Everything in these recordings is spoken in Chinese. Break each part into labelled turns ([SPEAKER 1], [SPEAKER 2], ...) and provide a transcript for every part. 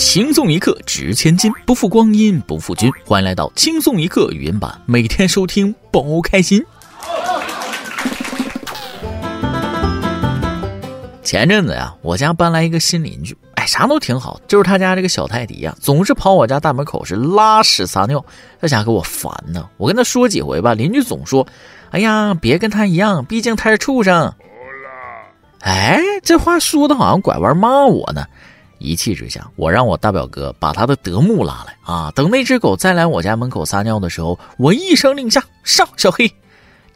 [SPEAKER 1] 轻松一刻值千金，不负光阴不负君。欢迎来到轻松一刻语音版，每天收听包开心。前阵子呀，我家搬来一个新邻居，哎，啥都挺好，就是他家这个小泰迪呀，总是跑我家大门口是拉屎撒尿，这家伙给我烦呢。我跟他说几回吧，邻居总说：“哎呀，别跟他一样，毕竟他是畜生。”哎，这话说的好像拐弯骂我呢。一气之下，我让我大表哥把他的德牧拉来啊！等那只狗再来我家门口撒尿的时候，我一声令下，上小黑，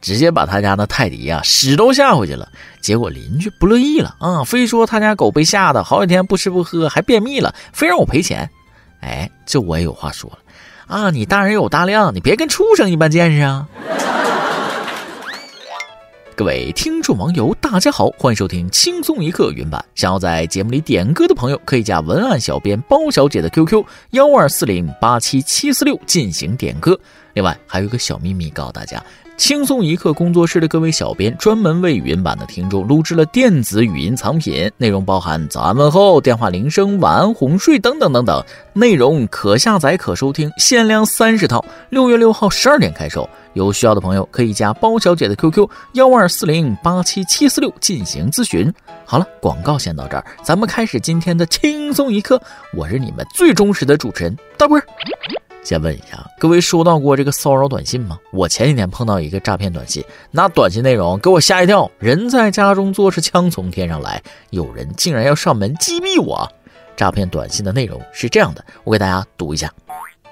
[SPEAKER 1] 直接把他家的泰迪啊屎都吓回去了。结果邻居不乐意了啊，非说他家狗被吓得好几天不吃不喝，还便秘了，非让我赔钱。哎，这我也有话说了啊！你大人有大量，你别跟畜生一般见识啊！各位听众网友，大家好，欢迎收听轻松一刻云版。想要在节目里点歌的朋友，可以加文案小编包小姐的 QQ 幺二四零八七七四六进行点歌。另外还有一个小秘密告诉大家。轻松一刻工作室的各位小编专门为语音版的听众录制了电子语音藏品，内容包含早安问候、电话铃声、晚安哄睡等等等等，内容可下载可收听，限量三十套，六月六号十二点开售。有需要的朋友可以加包小姐的 QQ 幺二四零八七七四六进行咨询。好了，广告先到这儿，咱们开始今天的轻松一刻。我是你们最忠实的主持人大波。先问一下，各位收到过这个骚扰短信吗？我前几天碰到一个诈骗短信，那短信内容给我吓一跳，人在家中坐，是枪从天上来，有人竟然要上门击毙我。诈骗短信的内容是这样的，我给大家读一下：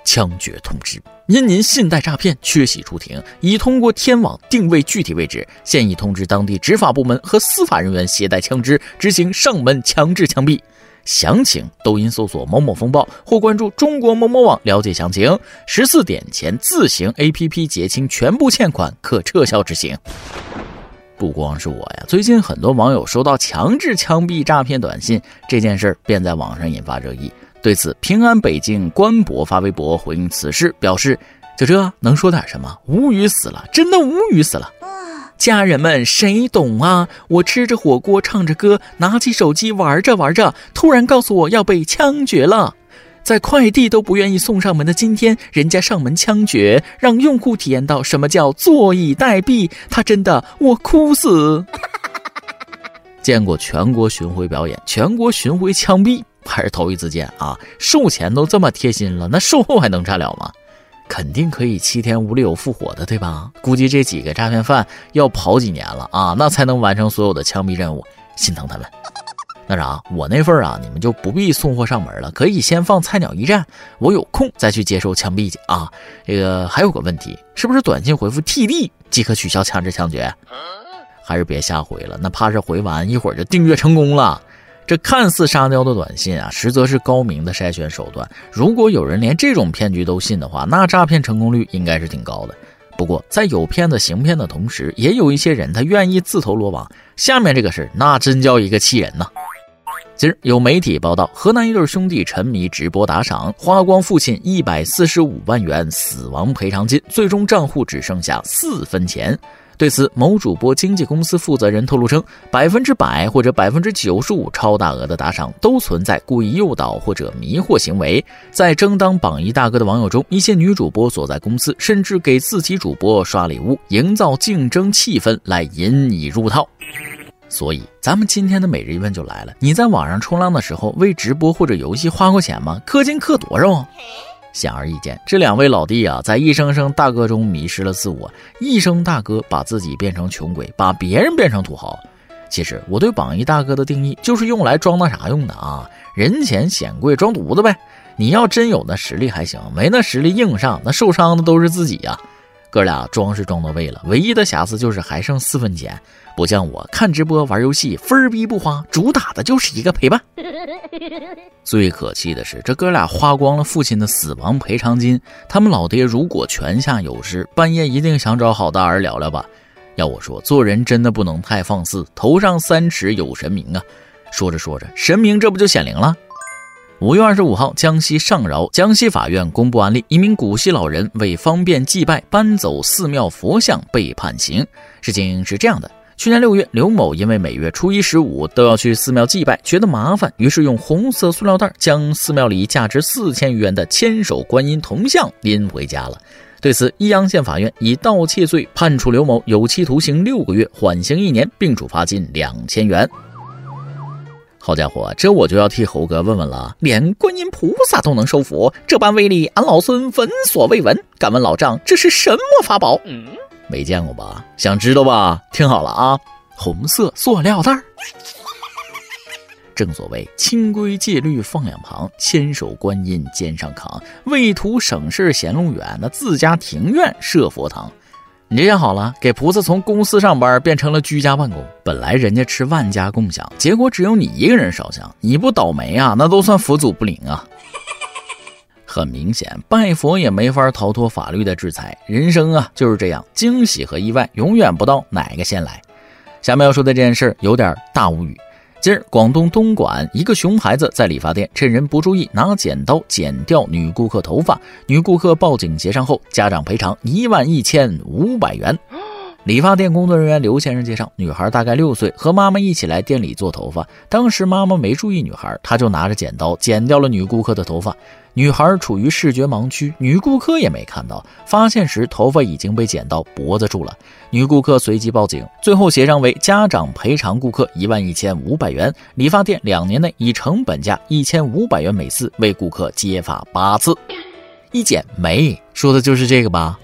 [SPEAKER 1] 枪决通知，因您信贷诈骗，缺席出庭，已通过天网定位具体位置，现已通知当地执法部门和司法人员携带枪支执行上门强制枪毙。详情，抖音搜索“某某风暴”或关注中国某某网了解详情。十四点前自行 APP 结清全部欠款，可撤销执行。不光是我呀，最近很多网友收到强制枪毙诈骗短信这件事儿，便在网上引发热议。对此，平安北京官博发微博回应此事，表示：“就这能说点什么？无语死了，真的无语死了。”家人们，谁懂啊？我吃着火锅，唱着歌，拿起手机玩着玩着，突然告诉我要被枪决了。在快递都不愿意送上门的今天，人家上门枪决，让用户体验到什么叫坐以待毙。他真的，我哭死。见过全国巡回表演，全国巡回枪毙还是头一次见啊！售前都这么贴心了，那售后还能差了吗？肯定可以七天无理由复活的，对吧？估计这几个诈骗犯要跑几年了啊，那才能完成所有的枪毙任务，心疼他们。那啥，我那份啊，你们就不必送货上门了，可以先放菜鸟驿站，我有空再去接受枪毙去啊。这个还有个问题，是不是短信回复 TD 即可取消强制枪决？还是别下回了，那怕是回完一会儿就订阅成功了。这看似沙雕的短信啊，实则是高明的筛选手段。如果有人连这种骗局都信的话，那诈骗成功率应该是挺高的。不过，在有骗子行骗的同时，也有一些人他愿意自投罗网。下面这个事儿，那真叫一个气人呐！今儿有媒体报道，河南一对兄弟沉迷直播打赏，花光父亲一百四十五万元死亡赔偿金，最终账户只剩下四分钱。对此，某主播经纪公司负责人透露称，百分之百或者百分之九十五超大额的打赏都存在故意诱导或者迷惑行为。在争当榜一大哥的网友中，一些女主播所在公司甚至给自己主播刷礼物，营造竞争气氛来引你入套。所以，咱们今天的每日一问就来了：你在网上冲浪的时候，为直播或者游戏花过钱吗？氪金氪多少啊？显而易见，这两位老弟啊，在一声声大哥中迷失了自我。一声大哥把自己变成穷鬼，把别人变成土豪。其实我对榜一大哥的定义，就是用来装那啥用的啊，人前显贵装犊子呗。你要真有那实力还行，没那实力硬上，那受伤的都是自己呀。哥俩装是装到位了，唯一的瑕疵就是还剩四分钱，不像我看直播玩游戏分儿逼不花，主打的就是一个陪伴。最可气的是，这哥俩花光了父亲的死亡赔偿金，他们老爹如果泉下有知，半夜一定想找好大儿聊聊吧。要我说，做人真的不能太放肆，头上三尺有神明啊！说着说着，神明这不就显灵了？五月二十五号，江西上饶江西法院公布案例：一名古稀老人为方便祭拜，搬走寺庙佛像被判刑。事情是这样的。去年六月，刘某因为每月初一、十五都要去寺庙祭拜，觉得麻烦，于是用红色塑料袋将寺庙里价值四千余元的千手观音铜像拎回家了。对此，益阳县法院以盗窃罪判处刘某有期徒刑六个月，缓刑一年，并处罚金两千元。好家伙，这我就要替猴哥问问了，连观音菩萨都能收服，这般威力，俺老孙闻所未闻。敢问老丈，这是什么法宝？没见过吧？想知道吧？听好了啊，红色塑料袋儿。正所谓清规戒律放两旁，千手观音肩上扛，为图省事闲路远，那自家庭院设佛堂。你这样好了，给菩萨从公司上班变成了居家办公。本来人家吃万家共享，结果只有你一个人烧香，你不倒霉啊？那都算佛祖不灵啊。很明显，拜佛也没法逃脱法律的制裁。人生啊就是这样，惊喜和意外永远不知道哪个先来。下面要说的这件事有点大无语。今日，广东东莞一个熊孩子在理发店趁人不注意拿剪刀剪掉女顾客头发，女顾客报警协商后，家长赔偿一万一千五百元。理发店工作人员刘先生介绍，女孩大概六岁，和妈妈一起来店里做头发。当时妈妈没注意女孩，他就拿着剪刀剪掉了女顾客的头发。女孩处于视觉盲区，女顾客也没看到。发现时，头发已经被剪到脖子处了。女顾客随即报警，最后协商为家长赔偿顾客一万一千五百元。理发店两年内以成本价一千五百元每次为顾客接发八次。一剪没，说的就是这个吧？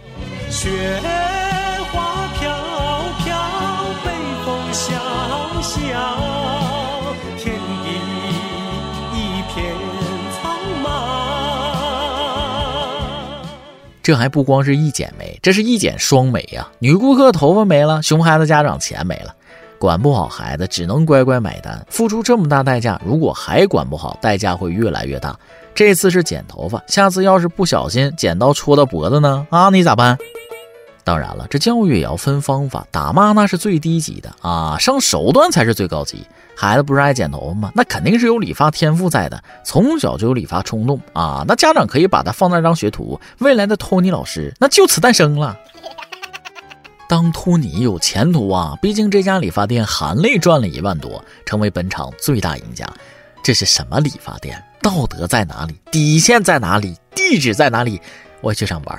[SPEAKER 1] 这还不光是一剪没，这是一剪双没呀！女顾客头发没了，熊孩子家长钱没了，管不好孩子只能乖乖买单。付出这么大代价，如果还管不好，代价会越来越大。这次是剪头发，下次要是不小心剪刀戳到脖子呢？啊，你咋办？当然了，这教育也要分方法，打骂那是最低级的啊，上手段才是最高级。孩子不是爱剪头发吗？那肯定是有理发天赋在的，从小就有理发冲动啊。那家长可以把他放那当学徒，未来的托尼老师那就此诞生了。当托尼有前途啊，毕竟这家理发店含泪赚了一万多，成为本场最大赢家。这是什么理发店？道德在哪里？底线在哪里？地址在哪里？我去上班。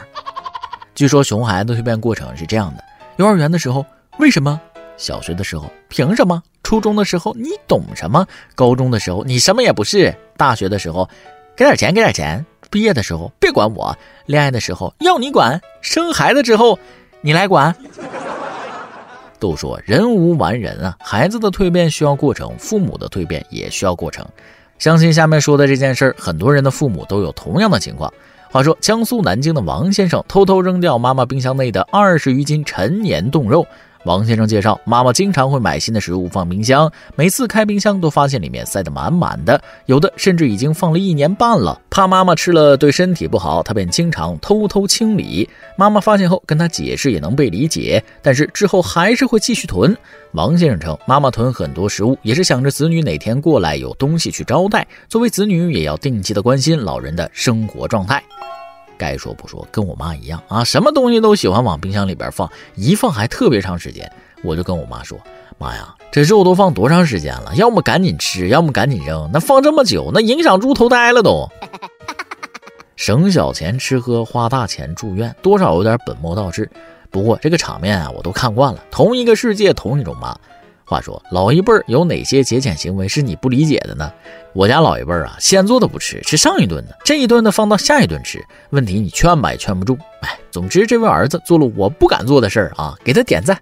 [SPEAKER 1] 据说熊孩子蜕变过程是这样的：幼儿园的时候，为什么？小学的时候，凭什么？初中的时候，你懂什么？高中的时候，你什么也不是。大学的时候，给点钱，给点钱。毕业的时候，别管我。恋爱的时候，要你管。生孩子之后，你来管。都说人无完人啊，孩子的蜕变需要过程，父母的蜕变也需要过程。相信下面说的这件事儿，很多人的父母都有同样的情况。话说，江苏南京的王先生偷偷扔掉妈妈冰箱内的二十余斤陈年冻肉。王先生介绍，妈妈经常会买新的食物放冰箱，每次开冰箱都发现里面塞得满满的，有的甚至已经放了一年半了。怕妈妈吃了对身体不好，他便经常偷偷清理。妈妈发现后跟他解释也能被理解，但是之后还是会继续囤。王先生称，妈妈囤很多食物也是想着子女哪天过来有东西去招待，作为子女也要定期的关心老人的生活状态。该说不说，跟我妈一样啊，什么东西都喜欢往冰箱里边放，一放还特别长时间。我就跟我妈说：“妈呀，这肉都放多长时间了？要么赶紧吃，要么赶紧扔。那放这么久，那影响猪头呆了都。省小钱吃喝，花大钱住院，多少有点本末倒置。不过这个场面啊，我都看惯了。同一个世界，同一种妈。”话说，老一辈儿有哪些节俭行为是你不理解的呢？我家老一辈儿啊，现做的不吃，吃上一顿的，这一顿呢放到下一顿吃。问题你劝吧也劝不住。哎，总之这位儿子做了我不敢做的事儿啊，给他点赞。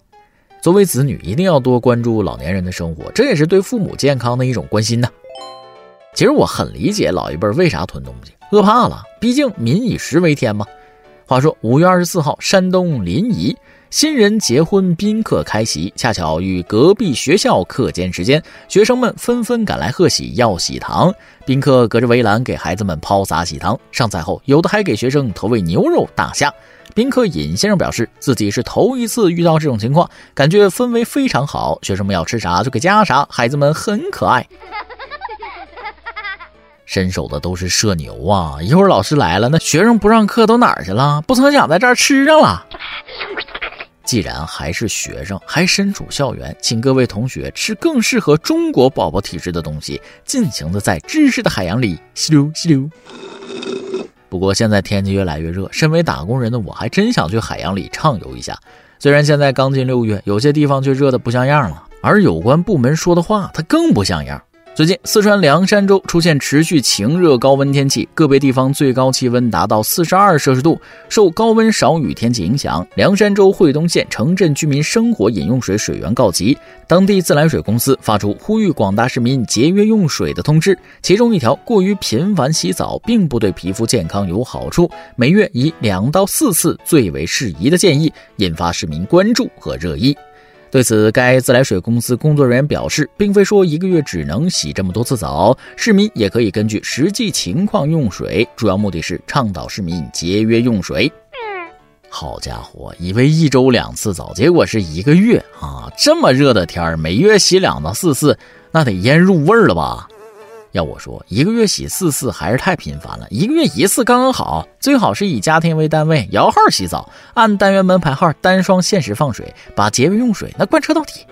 [SPEAKER 1] 作为子女，一定要多关注老年人的生活，这也是对父母健康的一种关心呢。其实我很理解老一辈儿为啥囤东西，饿怕了，毕竟民以食为天嘛。话说五月二十四号，山东临沂。新人结婚宾客开席，恰巧与隔壁学校课间时间，学生们纷纷赶来贺喜要喜糖。宾客隔着围栏给孩子们抛洒喜糖，上菜后有的还给学生投喂牛肉、大虾。宾客尹先生表示，自己是头一次遇到这种情况，感觉氛围非常好，学生们要吃啥就给加啥，孩子们很可爱。伸手的都是社牛啊！一会儿老师来了，那学生不上课都哪儿去了？不曾想在这儿吃上了。既然还是学生，还身处校园，请各位同学吃更适合中国宝宝体质的东西，尽情的在知识的海洋里吸溜吸溜。不过现在天气越来越热，身为打工人的我还真想去海洋里畅游一下。虽然现在刚进六月，有些地方却热得不像样了，而有关部门说的话，它更不像样。最近，四川凉山州出现持续晴热高温天气，个别地方最高气温达到四十二摄氏度。受高温少雨天气影响，凉山州惠东县城镇居民生活饮用水水源告急，当地自来水公司发出呼吁广大市民节约用水的通知。其中一条，过于频繁洗澡并不对皮肤健康有好处，每月以两到四次最为适宜的建议，引发市民关注和热议。对此，该自来水公司工作人员表示，并非说一个月只能洗这么多次澡，市民也可以根据实际情况用水，主要目的是倡导市民节约用水。好家伙，以为一周两次澡，结果是一个月啊！这么热的天儿，每月洗两到四次，那得腌入味儿了吧？要我说，一个月洗四次还是太频繁了，一个月一次刚刚好。最好是以家庭为单位，摇号洗澡，按单元门牌号单双限时放水，把节约用水那贯彻到底。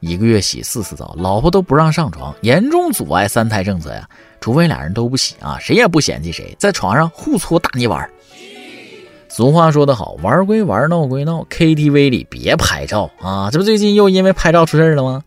[SPEAKER 1] 一个月洗四次澡，老婆都不让上床，严重阻碍三胎政策呀！除非俩人都不洗啊，谁也不嫌弃谁，在床上互搓大泥丸。俗话说得好，玩归玩，闹归闹，KTV 里别拍照啊！这不最近又因为拍照出事了吗？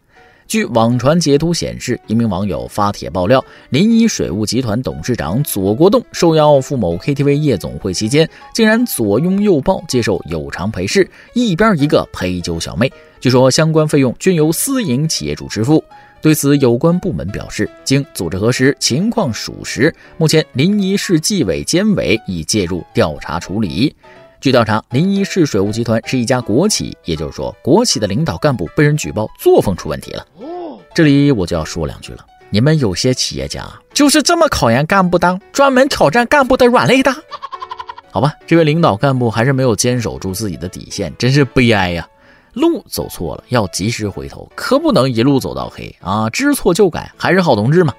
[SPEAKER 1] 据网传截图显示，一名网友发帖爆料，临沂水务集团董事长左国栋受邀赴某 KTV 夜总会期间，竟然左拥右抱接受有偿陪侍，一边一个陪酒小妹。据说相关费用均由私营企业主支付。对此，有关部门表示，经组织核实，情况属实。目前，临沂市纪委监委已介入调查处理。据调查，临沂市水务集团是一家国企，也就是说，国企的领导干部被人举报作风出问题了。这里我就要说两句了，你们有些企业家就是这么考验干部的，专门挑战干部的软肋的。好吧，这位领导干部还是没有坚守住自己的底线，真是悲哀呀！路走错了要及时回头，可不能一路走到黑啊！知错就改，还是好同志嘛。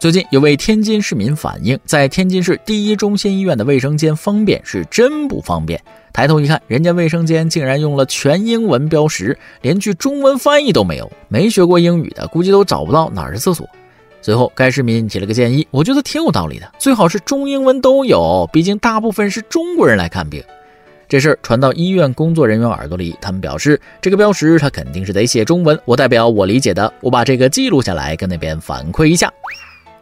[SPEAKER 1] 最近有位天津市民反映，在天津市第一中心医院的卫生间方便是真不方便。抬头一看，人家卫生间竟然用了全英文标识，连句中文翻译都没有。没学过英语的估计都找不到哪儿是厕所。随后，该市民提了个建议，我觉得挺有道理的，最好是中英文都有，毕竟大部分是中国人来看病。这事儿传到医院工作人员耳朵里，他们表示这个标识他肯定是得写中文。我代表我理解的，我把这个记录下来，跟那边反馈一下。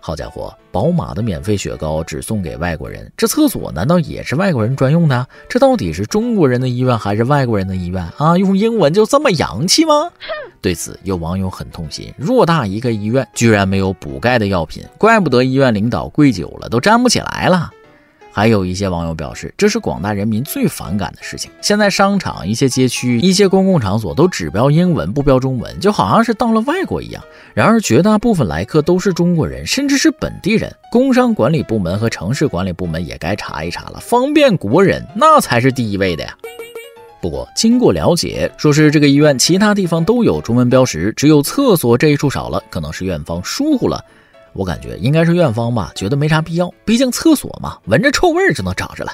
[SPEAKER 1] 好家伙，宝马的免费雪糕只送给外国人，这厕所难道也是外国人专用的？这到底是中国人的医院还是外国人的医院啊？用英文就这么洋气吗？对此，有网友很痛心，偌大一个医院居然没有补钙的药品，怪不得医院领导跪久了都站不起来了。还有一些网友表示，这是广大人民最反感的事情。现在商场、一些街区、一些公共场所都只标英文不标中文，就好像是到了外国一样。然而，绝大部分来客都是中国人，甚至是本地人。工商管理部门和城市管理部门也该查一查了，方便国人那才是第一位的呀。不过，经过了解，说是这个医院其他地方都有中文标识，只有厕所这一处少了，可能是院方疏忽了。我感觉应该是院方吧，觉得没啥必要，毕竟厕所嘛，闻着臭味儿就能找着了。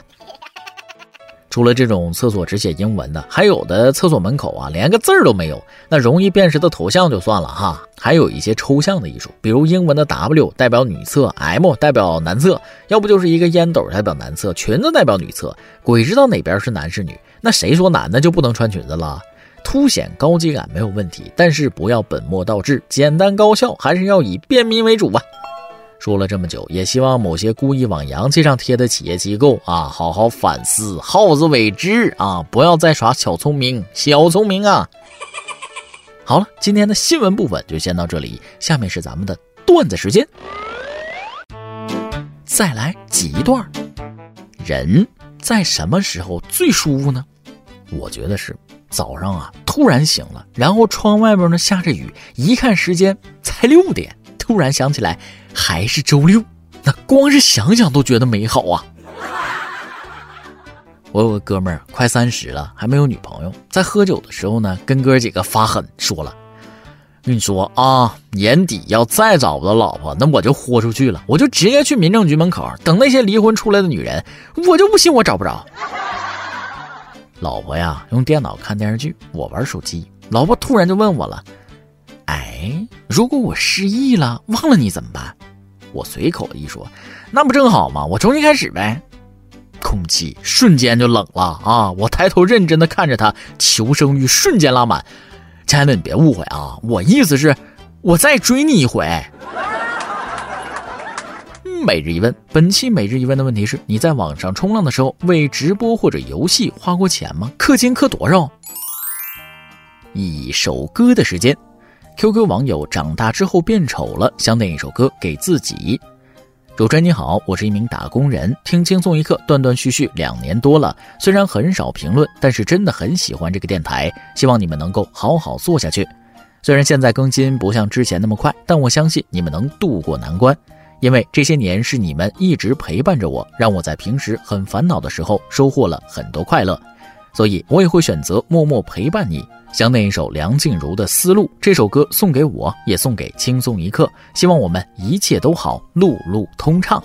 [SPEAKER 1] 除了这种厕所只写英文的，还有的厕所门口啊连个字儿都没有，那容易辨识的头像就算了哈，还有一些抽象的艺术，比如英文的 W 代表女厕，M 代表男厕，要不就是一个烟斗代表男厕，裙子代表女厕，鬼知道哪边是男是女？那谁说男的就不能穿裙子了？凸显高级感没有问题，但是不要本末倒置，简单高效还是要以便民为主吧。说了这么久，也希望某些故意往洋气上贴的企业机构啊，好好反思，好自为之啊，不要再耍小聪明，小聪明啊。好了，今天的新闻部分就先到这里，下面是咱们的段子时间，再来几段。人在什么时候最舒服呢？我觉得是。早上啊，突然醒了，然后窗外边呢下着雨，一看时间才六点，突然想起来还是周六，那光是想想都觉得美好啊。我有个哥们儿快三十了，还没有女朋友，在喝酒的时候呢，跟哥几个发狠说了：“跟你说啊，年底要再找不到老婆，那我就豁出去了，我就直接去民政局门口等那些离婚出来的女人，我就不信我找不着。”老婆呀用电脑看电视剧，我玩手机。老婆突然就问我了：“哎，如果我失忆了，忘了你怎么办？”我随口一说：“那不正好吗？我重新开始呗。”空气瞬间就冷了啊！我抬头认真的看着他，求生欲瞬间拉满。亲爱的，你别误会啊，我意思是，我再追你一回。每日一问，本期每日一问的问题是：你在网上冲浪的时候，为直播或者游戏花过钱吗？氪金氪多少？一首歌的时间，QQ 网友长大之后变丑了，想点一首歌给自己。主持人你好，我是一名打工人，听轻松一刻断断续续两年多了，虽然很少评论，但是真的很喜欢这个电台，希望你们能够好好做下去。虽然现在更新不像之前那么快，但我相信你们能渡过难关。因为这些年是你们一直陪伴着我，让我在平时很烦恼的时候收获了很多快乐，所以我也会选择默默陪伴你。想点一首梁静茹的《思路》，这首歌送给我，也送给轻松一刻。希望我们一切都好，路路通畅。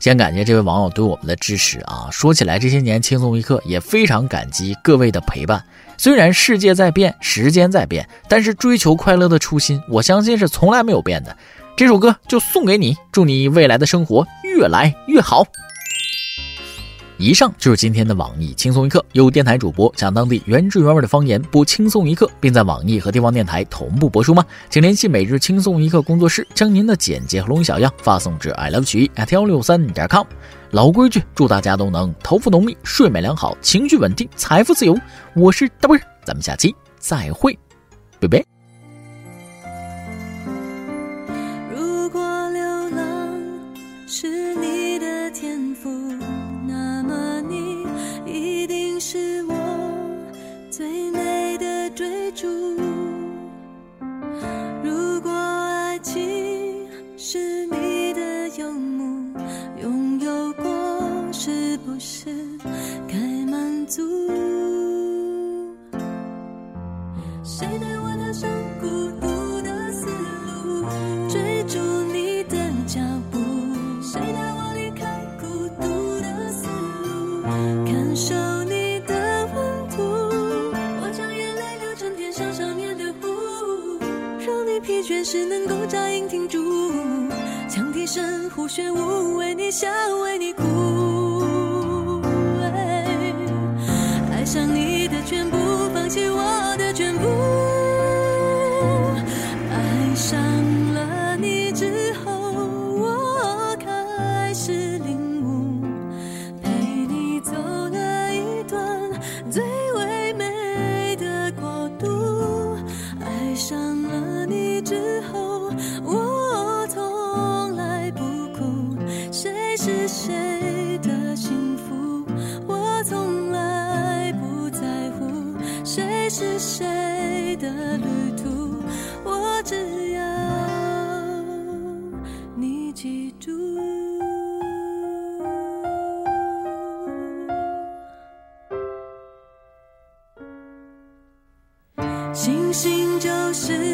[SPEAKER 1] 先感谢这位网友对我们的支持啊！说起来，这些年轻松一刻也非常感激各位的陪伴。虽然世界在变，时间在变，但是追求快乐的初心，我相信是从来没有变的。这首歌就送给你，祝你未来的生活越来越好。以上就是今天的网易轻松一刻，有电台主播讲当地原汁原味的方言播轻松一刻，并在网易和地方电台同步播出吗？请联系每日轻松一刻工作室，将您的简介和录音小样发送至 i love 曲艺 at 幺六三点 com。老规矩，祝大家都能头发浓密、睡眠良好、情绪稳定、财富自由。我是大波，咱们下期再会，拜拜。
[SPEAKER 2] 疲倦时能够扎营停住，羌笛声胡旋舞，为你笑，为你哭。爱上你的全部，放弃我是谁的旅途？我只要你记住。星星就是。